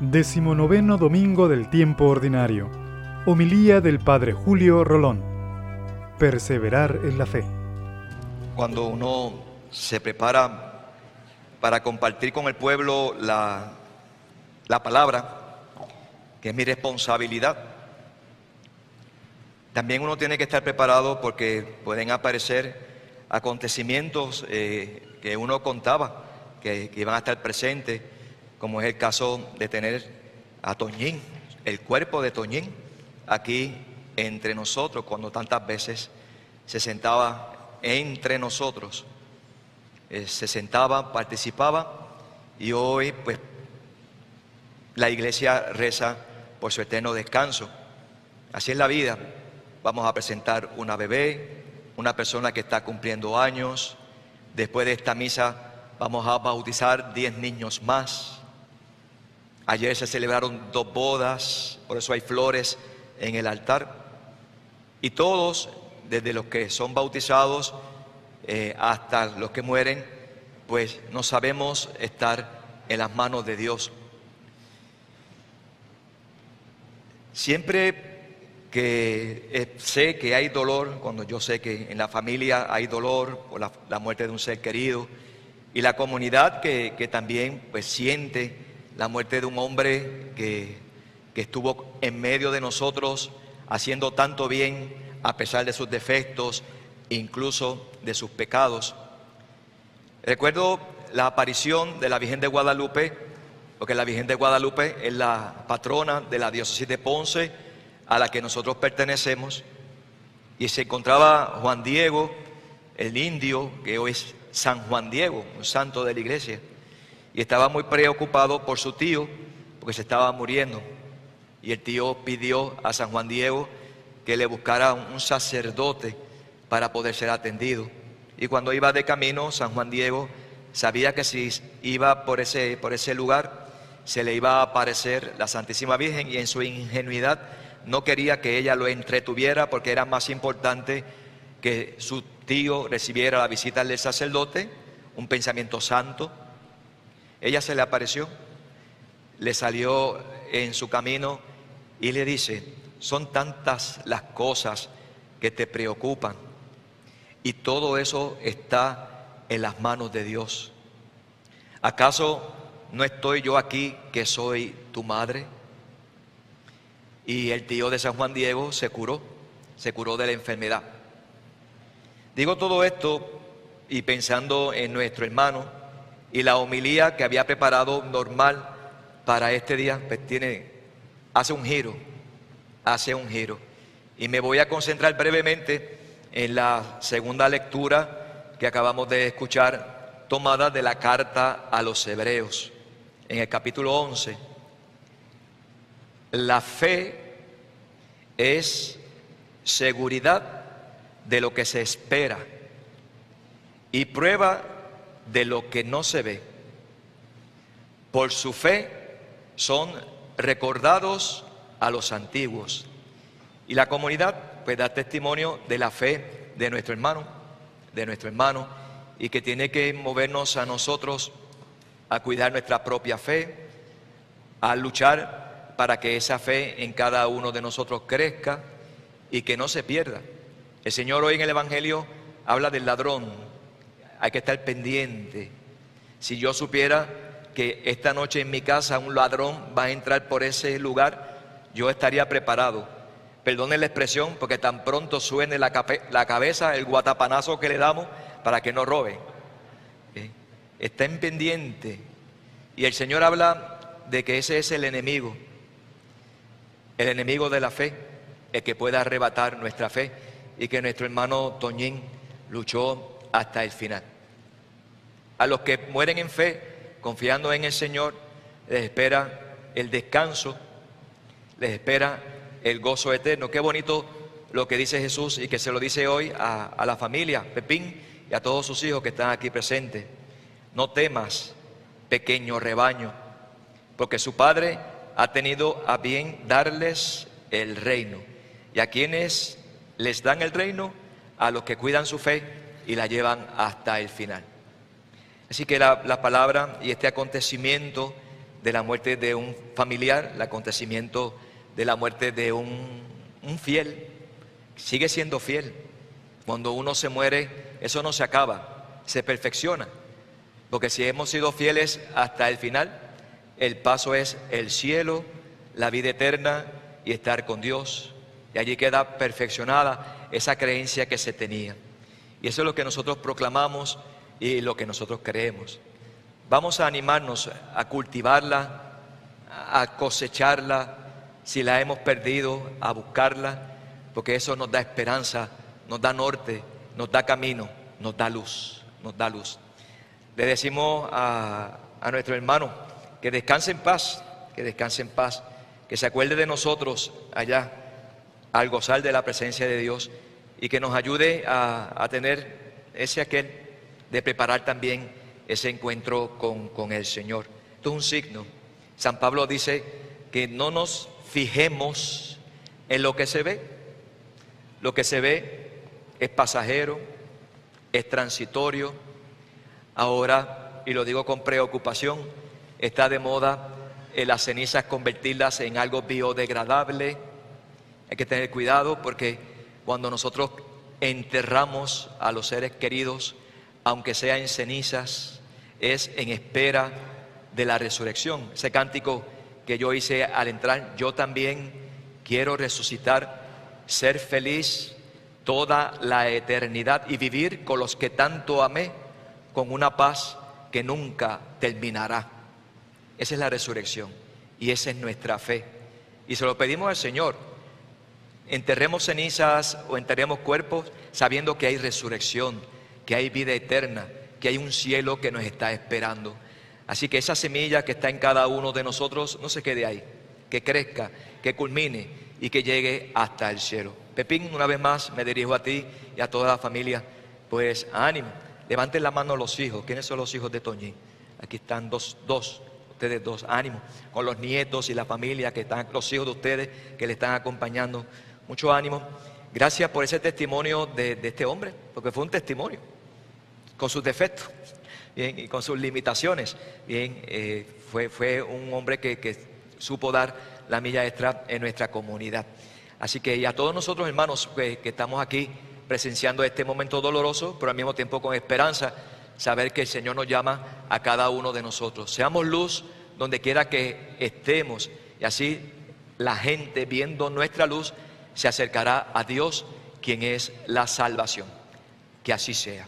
Decimonoveno Domingo del Tiempo Ordinario. Homilía del Padre Julio Rolón. Perseverar en la fe. Cuando uno se prepara para compartir con el pueblo la, la palabra, que es mi responsabilidad, también uno tiene que estar preparado porque pueden aparecer acontecimientos eh, que uno contaba que, que iban a estar presentes como es el caso de tener a Toñín, el cuerpo de Toñín, aquí entre nosotros, cuando tantas veces se sentaba entre nosotros, eh, se sentaba, participaba, y hoy pues la iglesia reza por su eterno descanso. Así es la vida. Vamos a presentar una bebé, una persona que está cumpliendo años. Después de esta misa vamos a bautizar 10 niños más. Ayer se celebraron dos bodas, por eso hay flores en el altar. Y todos, desde los que son bautizados eh, hasta los que mueren, pues no sabemos estar en las manos de Dios. Siempre que eh, sé que hay dolor, cuando yo sé que en la familia hay dolor por la, muerte de un ser querido, y la comunidad que, también pues siente la muerte de un hombre que, estuvo en medio de nosotros haciendo tanto bien a pesar de sus defectos, incluso de sus pecados. Recuerdo la aparición de la Virgen de Guadalupe, porque la Virgen de Guadalupe es la patrona de la diócesis de Ponce a la que nosotros pertenecemos, y se encontraba Juan Diego, el indio, que hoy es San Juan Diego, un santo de la iglesia y estaba muy preocupado por su tío porque se estaba muriendo. Y el tío pidió a San Juan Diego que le buscara un sacerdote para poder ser atendido. Y cuando iba de camino, San Juan Diego sabía que si iba por ese, por ese lugar, se le iba a aparecer la Santísima Virgen y en su ingenuidad no quería que ella lo entretuviera porque era más importante que su tío recibiera la visita del sacerdote, un pensamiento santo, ella se le apareció, le salió en su camino y le dice, son tantas las cosas que te preocupan y todo eso está en las manos de Dios. ¿Acaso no estoy yo aquí que soy tu madre? Y el tío de San Juan Diego se curó, se curó de la enfermedad. Digo todo esto y pensando en nuestro hermano, y la homilía que había preparado normal para este día, pues tiene, hace un giro, hace un giro. Y me voy a concentrar brevemente en la segunda lectura que acabamos de escuchar, tomada de la carta a los hebreos, en el capítulo 11. La fe es seguridad de lo que se espera y prueba de lo que no se ve. Por su fe son recordados a los antiguos. Y la comunidad pues da testimonio de la fe de nuestro hermano, de nuestro hermano, y que tiene que movernos a nosotros a cuidar nuestra propia fe, a luchar para que esa fe en cada uno de nosotros crezca y que no se pierda. El Señor hoy en el Evangelio habla del ladrón, hay que estar pendiente. Si yo supiera que esta noche en mi casa un ladrón va a entrar por ese lugar, yo estaría preparado. Perdone la expresión, porque tan pronto suene la, cabeza, el guatapanazo que le damos para que no robe. ¿Eh? Está en pendiente. Y el Señor habla de que ese es el enemigo, el enemigo de la fe, el que pueda arrebatar nuestra fe y que nuestro hermano Toñín luchó hasta el final. A los que mueren en fe, confiando en el Señor, les espera el descanso, les espera el gozo eterno. Qué bonito lo que dice Jesús y que se lo dice hoy a, la familia, Pepín, y a todos sus hijos que están aquí presentes. No temas, pequeño rebaño, porque su Padre ha tenido a bien darles el reino. Y a quienes les dan el reino, a los que cuidan su fe y la llevan hasta el final. Así que la, palabra y este acontecimiento de la muerte de un familiar, el acontecimiento de la muerte de un, un fiel. Sigue siendo fiel. Cuando uno se muere, eso no se acaba, se perfecciona. Porque si hemos sido fieles hasta el final, el paso es el cielo, la vida eterna y estar con Dios. Y allí queda perfeccionada esa creencia que se tenía. Y eso es lo que nosotros proclamamos y lo que nosotros creemos. Vamos a animarnos a cultivarla, a cosecharla, si la hemos perdido, a buscarla, porque eso nos da esperanza, nos da norte, nos da camino, nos da luz, nos da luz. Le decimos a, a nuestro hermano que descanse en paz, que descanse en paz, que se acuerde de nosotros allá al gozar de la presencia de Dios y que nos ayude a, tener ese aquel de preparar también ese encuentro con, con el Señor. Esto es un signo. San Pablo dice que no nos fijemos en lo que se ve. Lo que se ve es pasajero, es transitorio. Ahora, y lo digo con preocupación, está de moda las cenizas convertirlas en algo biodegradable. Hay que tener cuidado porque cuando nosotros enterramos a los seres queridos, aunque sea en cenizas, es en espera de la resurrección. Ese cántico que yo hice al entrar, yo también quiero resucitar, ser feliz toda la eternidad y vivir con los que tanto amé, con una paz que nunca terminará. Esa es la resurrección y esa es nuestra fe. Y se lo pedimos al Señor enterremos cenizas o enterremos cuerpos sabiendo que hay resurrección, que hay vida eterna, que hay un cielo que nos está esperando. Así que esa semilla que está en cada uno de nosotros no se quede ahí, que crezca, que culmine y que llegue hasta el cielo. Pepín, una vez más me dirijo a ti y a toda la familia, pues ánimo, levanten la mano los hijos. ¿Quiénes son los hijos de Toñín? Aquí están dos, dos, ustedes dos, ánimo, con los nietos y la familia que están, los hijos de ustedes que le están acompañando mucho ánimo. Gracias por ese testimonio de, este hombre, porque fue un testimonio, con sus defectos y con sus limitaciones. Bien, eh, fue, un hombre que, supo dar la milla extra en nuestra comunidad. Así que y a todos nosotros, hermanos, que estamos aquí presenciando este momento doloroso, pero al mismo tiempo con esperanza, saber que el Señor nos llama a cada uno de nosotros. Seamos luz donde quiera que estemos y así la gente viendo nuestra luz se acercará a Dios, quien es la salvación. Que así sea.